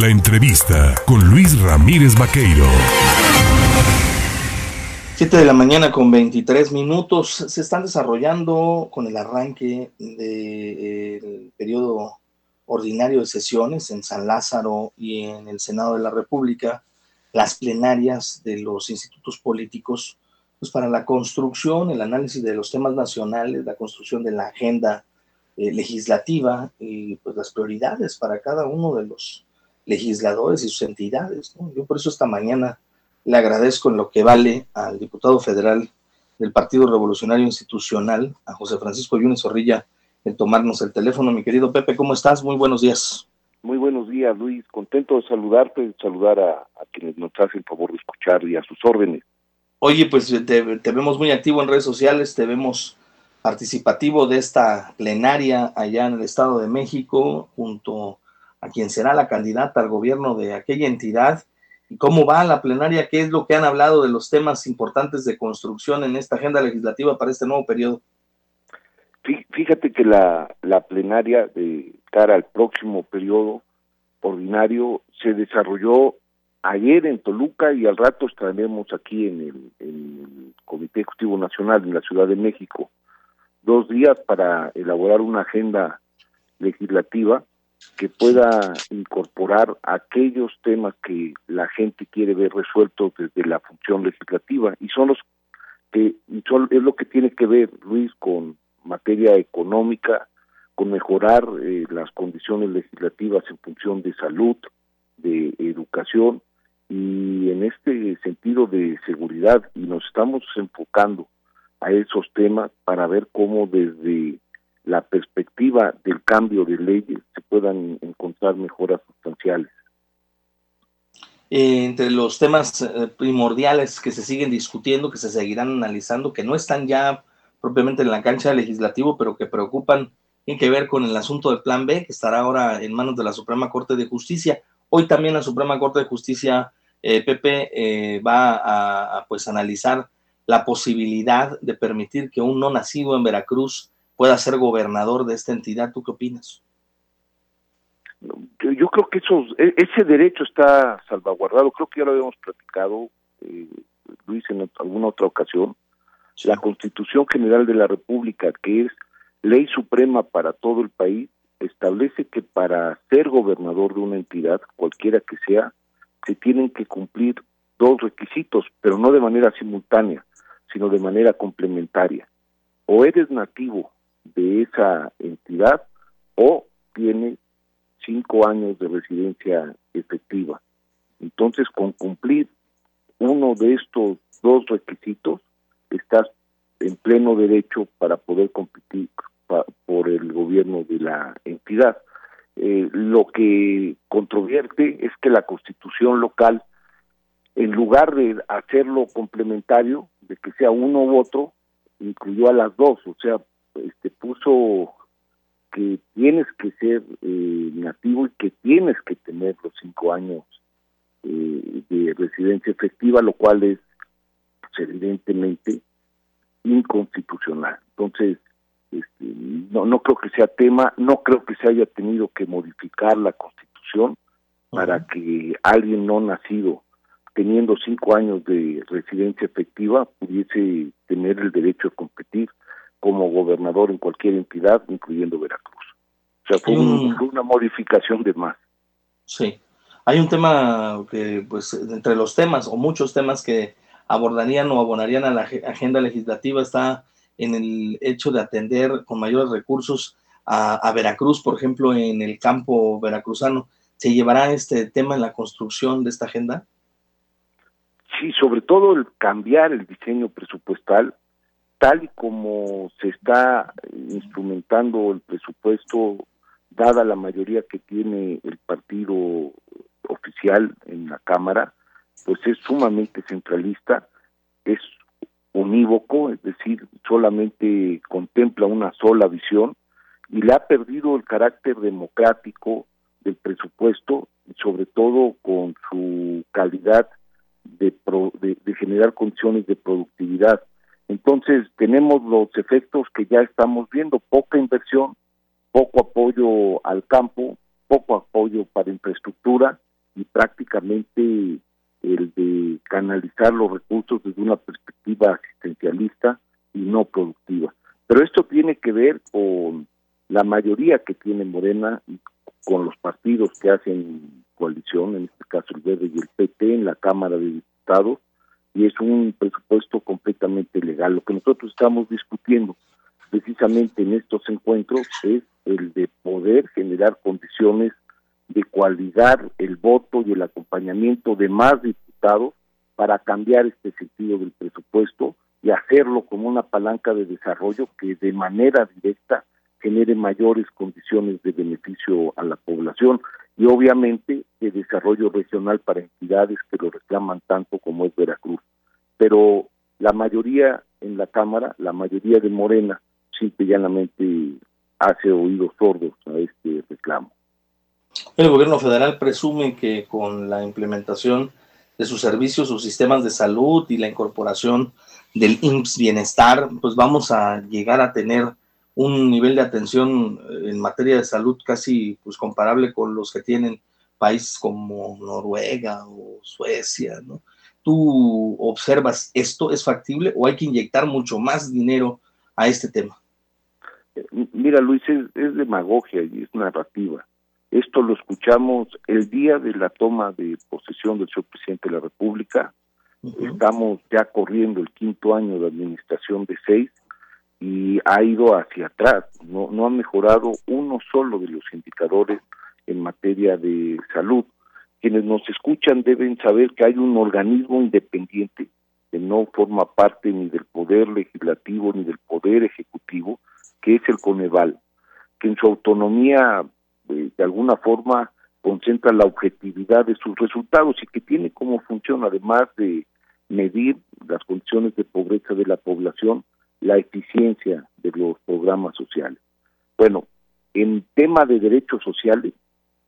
La entrevista con Luis Ramírez Vaqueiro. 7 de la mañana con 23 minutos. Se están desarrollando con el arranque del periodo ordinario de sesiones en San Lázaro y en el Senado de la República las plenarias de los institutos políticos pues para la construcción, el análisis de los temas nacionales, la construcción de la agenda eh, legislativa y pues las prioridades para cada uno de los legisladores y sus entidades. Yo por eso esta mañana le agradezco en lo que vale al diputado federal del Partido Revolucionario Institucional, a José Francisco Yunes Zorrilla, en tomarnos el teléfono. Mi querido Pepe, ¿cómo estás? Muy buenos días. Muy buenos días, Luis. Contento de saludarte y saludar a, a quienes nos hacen el favor de escuchar y a sus órdenes. Oye, pues te, te, vemos muy activo en redes sociales, te vemos participativo de esta plenaria allá en el Estado de México, junto a quien será la candidata al gobierno de aquella entidad. ¿Y cómo va la plenaria? ¿Qué es lo que han hablado de los temas importantes de construcción en esta agenda legislativa para este nuevo periodo? Fíjate que la, plenaria de cara al próximo periodo ordinario se desarrolló ayer en Toluca y al rato estaremos aquí en el, en el, Comité Ejecutivo Nacional en la Ciudad de México. Dos días para elaborar una agenda legislativa que pueda incorporar aquellos temas que la gente quiere ver resueltos desde la función legislativa y son los que son, es lo que tiene que ver Luis con materia económica, con mejorar eh, las condiciones legislativas en función de salud, de educación y en este sentido de seguridad y nos estamos enfocando a esos temas para ver cómo desde la perspectiva del cambio de leyes se puedan encontrar mejoras sustanciales. entre los temas eh, primordiales que se siguen discutiendo, que se seguirán analizando, que no están ya propiamente en la cancha legislativo, pero que preocupan, tienen que ver con el asunto del Plan B, que estará ahora en manos de la Suprema Corte de Justicia. Hoy también la Suprema Corte de Justicia, eh, Pepe, eh, va a, a, pues analizar la posibilidad de permitir que un no nacido en Veracruz pueda ser gobernador de esta entidad. ¿Tú qué opinas? Yo, creo que eso, e, ese derecho está salvaguardado. Creo que ya lo habíamos platicado, eh, Luis, en alguna otra ocasión. Sí. La Constitución General de la República, que es ley suprema para todo el país, establece que para ser gobernador de una entidad, cualquiera que sea, se tienen que cumplir dos requisitos, pero no de manera simultánea, sino de manera complementaria. O eres nativo de esa entidad o tiene cinco años de residencia efectiva. Entonces, con cumplir uno de estos dos requisitos, estás en pleno derecho para poder competir por el gobierno de la entidad. Eh, lo que controvierte es que la constitución local, en lugar de hacerlo complementario, de que sea uno u otro, incluyó a las dos, o sea, este puso que tienes que ser eh, nativo y que tienes que tener los cinco años eh, de residencia efectiva, lo cual es pues, evidentemente inconstitucional. Entonces, este, no, no creo que sea tema, no creo que se haya tenido que modificar la constitución uh -huh. para que alguien no nacido teniendo cinco años de residencia efectiva pudiese tener el derecho a competir como gobernador en cualquier entidad, incluyendo Veracruz. O sea, fue, un, fue una modificación de más. Sí. Hay un tema que, pues, entre los temas, o muchos temas que abordarían o abonarían a la agenda legislativa, está en el hecho de atender con mayores recursos a, a Veracruz, por ejemplo, en el campo veracruzano. ¿Se llevará este tema en la construcción de esta agenda? Sí, sobre todo el cambiar el diseño presupuestal tal y como se está instrumentando el presupuesto, dada la mayoría que tiene el partido oficial en la Cámara, pues es sumamente centralista, es unívoco, es decir, solamente contempla una sola visión y le ha perdido el carácter democrático del presupuesto, sobre todo con su calidad de, pro, de, generar condiciones de productividad entonces tenemos los efectos que ya estamos viendo, poca inversión, poco apoyo al campo, poco apoyo para infraestructura y prácticamente el de canalizar los recursos desde una perspectiva asistencialista y no productiva. Pero esto tiene que ver con la mayoría que tiene Morena y con los partidos que hacen coalición, en este caso el Verde y el PT en la Cámara de Diputados, y es un presupuesto completamente legal. Lo que nosotros estamos discutiendo precisamente en estos encuentros es el de poder generar condiciones de cualidad el voto y el acompañamiento de más diputados para cambiar este sentido del presupuesto y hacerlo como una palanca de desarrollo que de manera directa genere mayores condiciones de beneficio a la población y obviamente de desarrollo regional para entidades que lo reclaman tanto como es Veracruz. Pero la mayoría en la Cámara, la mayoría de Morena, simple y llanamente hace oídos sordos a este reclamo. El gobierno federal presume que con la implementación de sus servicios, sus sistemas de salud y la incorporación del IMSS Bienestar, pues vamos a llegar a tener un nivel de atención eh, en materia de salud casi pues comparable con los que tienen países como Noruega o Suecia, ¿no? ¿Tú observas esto es factible o hay que inyectar mucho más dinero a este tema? Mira, Luis, es, demagogia y es narrativa. Esto lo escuchamos el día de la toma de posesión del señor presidente de la República. Estamos ya corriendo el quinto año de administración de seis y ha ido hacia atrás. No, no ha mejorado uno solo de los indicadores en materia de salud. Quienes nos escuchan deben saber que hay un organismo independiente que no forma parte ni del poder legislativo ni del poder ejecutivo, que es el Coneval, que en su autonomía eh, de alguna forma concentra la objetividad de sus resultados y que tiene como función, además de medir las condiciones de pobreza de la población, la eficiencia de los programas sociales. Bueno, en tema de derechos sociales,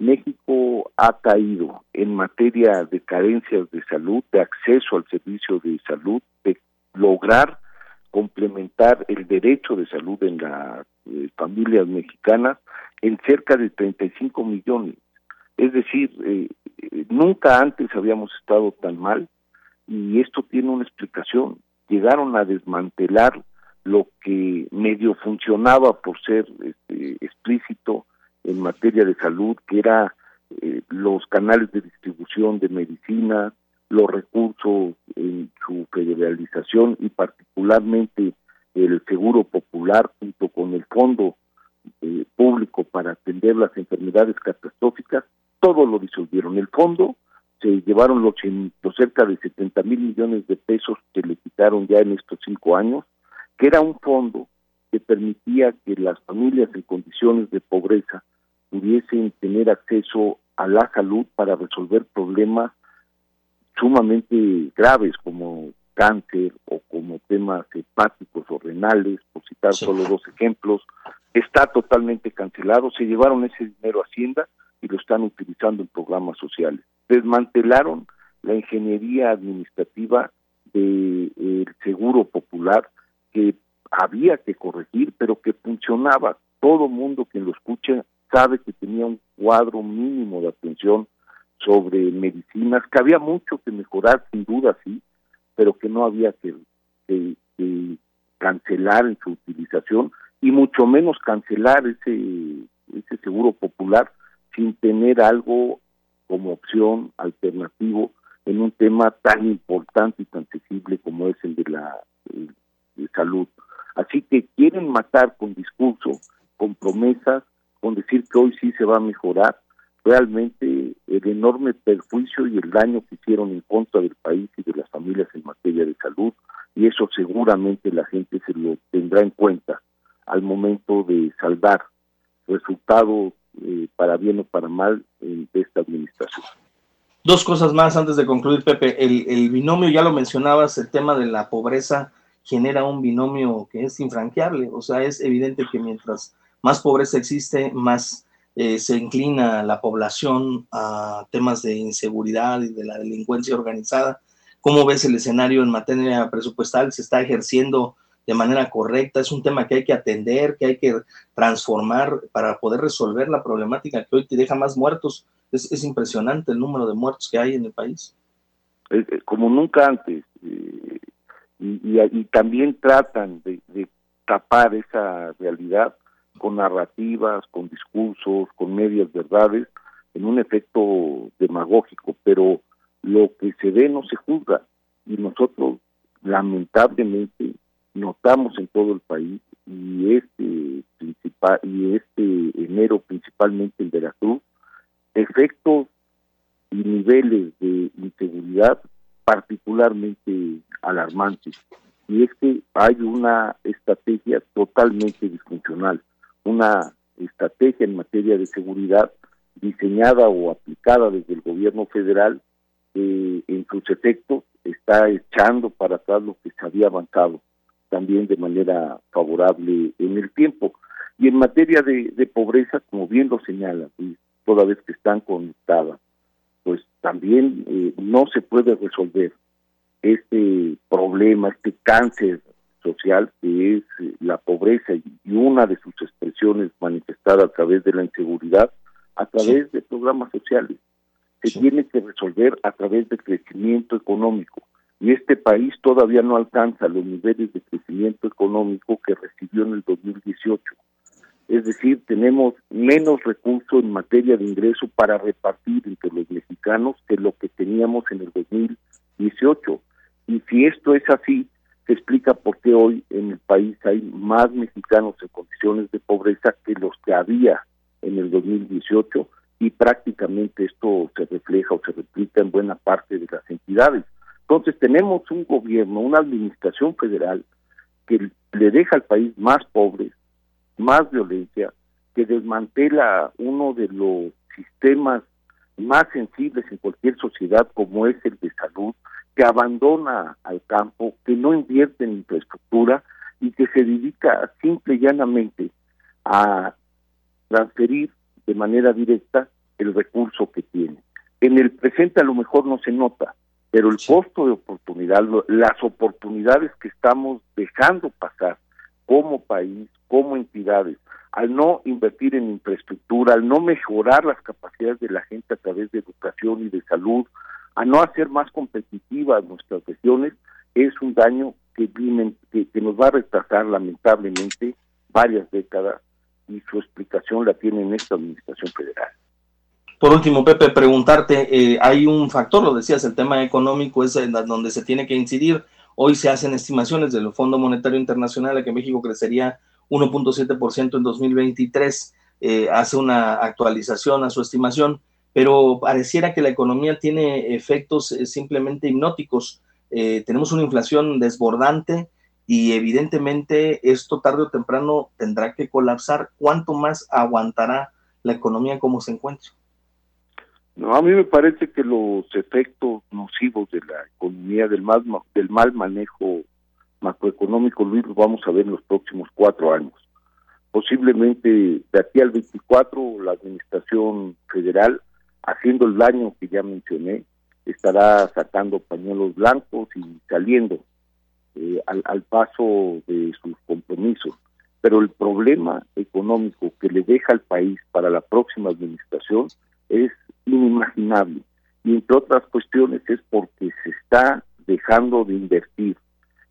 México ha caído en materia de carencias de salud, de acceso al servicio de salud, de lograr complementar el derecho de salud en las eh, familias mexicanas en cerca de 35 millones. Es decir, eh, eh, nunca antes habíamos estado tan mal y esto tiene una explicación. Llegaron a desmantelar lo que medio funcionaba por ser este, explícito en materia de salud, que era los canales de distribución de medicina, los recursos en su federalización y particularmente el seguro popular junto con el fondo eh, público para atender las enfermedades catastróficas, todo lo disolvieron. El fondo se llevaron los, los cerca de 70 mil millones de pesos que le quitaron ya en estos cinco años, que era un fondo que permitía que las familias en condiciones de pobreza pudiesen tener acceso a la salud para resolver problemas sumamente graves como cáncer o como temas hepáticos o renales, por citar solo dos ejemplos, está totalmente cancelado, se llevaron ese dinero a Hacienda y lo están utilizando en programas sociales. Desmantelaron la ingeniería administrativa del seguro popular que había que corregir, pero que funcionaba. Todo mundo que lo escucha sabe que tenía un cuadro mínimo de atención sobre medicinas, que había mucho que mejorar, sin duda, sí, pero que no había que, cancelar en su utilización y mucho menos cancelar ese, ese seguro popular sin tener algo como opción alternativo en un tema tan importante y tan sensible como es el de la salud. Así que quieren matar con discurso, con promesas, con decir que hoy sí se va a mejorar, realmente el enorme perjuicio y el daño que hicieron en contra del país y de las familias en materia de salud y eso seguramente la gente se lo tendrá en cuenta al momento de saldar resultados eh, para bien o para mal de esta administración. Dos cosas más antes de concluir, Pepe. El binomio, ya lo mencionabas, el tema de la pobreza genera un binomio que es infranqueable. O sea, es evidente que mientras más pobreza existe, más eh, se inclina la población a temas de inseguridad y de la delincuencia organizada. ¿Cómo ves el escenario en materia presupuestal? ¿Se está ejerciendo de manera correcta, es un tema que hay que atender, que hay que transformar para poder resolver la problemática que hoy te deja más muertos. Es, impresionante el número de muertos que hay en el país. Como nunca antes. Eh, y, también tratan de, de tapar esa realidad con narrativas, con discursos, con medias verdades, en un efecto demagógico, pero lo que se ve no se juzga. Y nosotros lamentablemente notamos en todo el país y este principal y este enero principalmente en Veracruz efectos y niveles de inseguridad particularmente alarmantes y es que hay una estrategia totalmente disfuncional una estrategia en materia de seguridad diseñada o aplicada desde el gobierno federal eh, en sus efectos está echando para atrás lo que se había avanzado también de manera favorable en el tiempo. Y en materia de, pobreza, como bien lo señala, toda vez que están conectadas, también eh, no se puede resolver este problema, este cáncer social que es eh, la pobreza y una de sus expresiones manifestada a través de la inseguridad, a través de programas sociales. Se tiene que resolver a través de crecimiento económico. Y este país todavía no alcanza los niveles de crecimiento económico que recibió en el 2018. Es decir, tenemos menos recursos en materia de ingreso para repartir entre los mexicanos que lo que teníamos en el 2018. Y si esto es así, se explica por qué hoy en el país hay más mexicanos en condiciones de pobreza que los que había en el 2018 y prácticamente esto se refleja o se replica en buena parte de las entidades. Entonces tenemos un gobierno, una administración federal que le deja al país más pobre, más violencia, que desmantela uno de los sistemas más sensibles en cualquier sociedad como es el de salud, que abandona al campo, que no invierte en infraestructura y que se dedica simple y llanamente a transferir de manera directa el recurso que tiene. En el presente a lo mejor no se nota, pero el costo de oportunidad, las oportunidades que estamos dejando pasar como país, como entidades, al no invertir en infraestructura, al no mejorar las capacidades de la gente a través de educación y de salud, a no hacer más competitivas nuestras regiones, es un daño que, que, nos va a retrasar lamentablemente varias décadas y su explicación la tiene en esta administración federal. Por último, Pepe, preguntarte, eh, hay un factor, lo decías, el tema económico es en donde se tiene que incidir. Hoy se hacen estimaciones del Fondo Monetario Internacional a que México crecería 1.7% en 2023. Eh, hace una actualización a su estimación pero pareciera que la economía tiene efectos eh, simplemente hipnóticos. Eh, tenemos una inflación desbordante y evidentemente esto tarde o temprano tendrá que colapsar. ¿Cuánto más aguantará la economía como se encuentra? No, a mí me parece que los efectos nocivos de la economía, del mal, del mal manejo macroeconómico, Luis, los vamos a ver en los próximos cuatro años. Posiblemente de aquí al 24 la administración federal haciendo el daño que ya mencioné, estará sacando pañuelos blancos y saliendo eh, al, paso de sus compromisos. Pero el problema económico que le deja al país para la próxima administración es inimaginable. Y entre otras cuestiones es porque se está dejando de invertir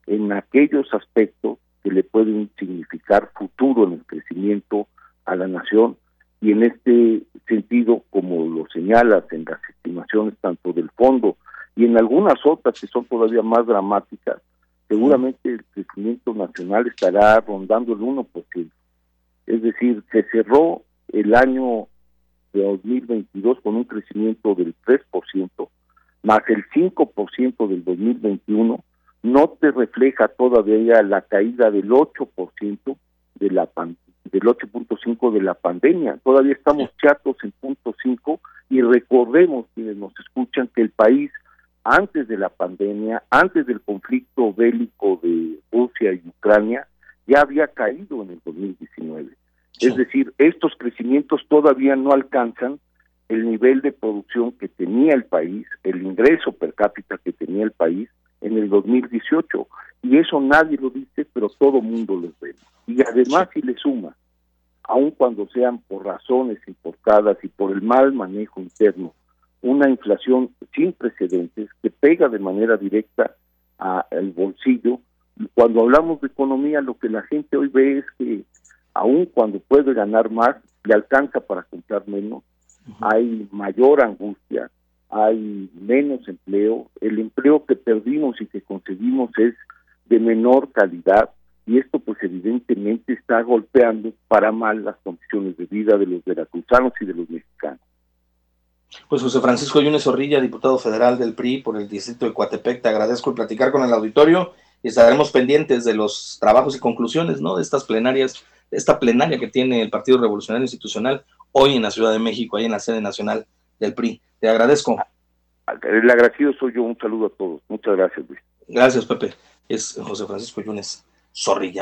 en aquellos aspectos que le pueden significar futuro en el crecimiento a la nación y en este sentido, como lo señalas en las estimaciones tanto del fondo y en algunas otras que son todavía más dramáticas, seguramente el crecimiento nacional estará rondando el 1%. Es decir, se cerró el año de 2022 con un crecimiento del 3%, más el 5% del 2021, no te refleja todavía la caída del 8% de la, del 8.5 de la pandemia. Todavía estamos chatos en punto 5 y recordemos quienes nos escuchan que el país antes de la pandemia, antes del conflicto bélico de Rusia y Ucrania, ya había caído en el 2019. Es decir, estos crecimientos todavía no alcanzan el nivel de producción que tenía el país, el ingreso per cápita que tenía el país en el 2018. Y Y eso nadie lo dice, pero todo mundo lo ve. Y además si le suma, aun cuando sean por razones importadas y por el mal manejo interno, una inflación sin precedentes que pega de manera directa al bolsillo. Cuando hablamos de economía, lo que la gente hoy ve es que aun cuando puede ganar más, le alcanza para comprar menos, hay mayor angustia, hay menos empleo, el empleo que perdimos y que conseguimos es de menor calidad y esto pues evidentemente está golpeando para mal las condiciones de vida de los veracruzanos y de los mexicanos. Pues José Francisco Yunes Zorrilla, diputado federal del PRI por el distrito de Coatepec, te agradezco el platicar con el auditorio y estaremos pendientes de los trabajos y conclusiones ¿no? de estas plenarias, esta plenaria que tiene el Partido Revolucionario Institucional hoy en la Ciudad de México, ahí en la sede nacional del PRI. Te agradezco. El agradecido soy yo. Un saludo a todos. Muchas gracias, Luis. Gracias, Pepe. Es José Francisco Yunes Zorrilla.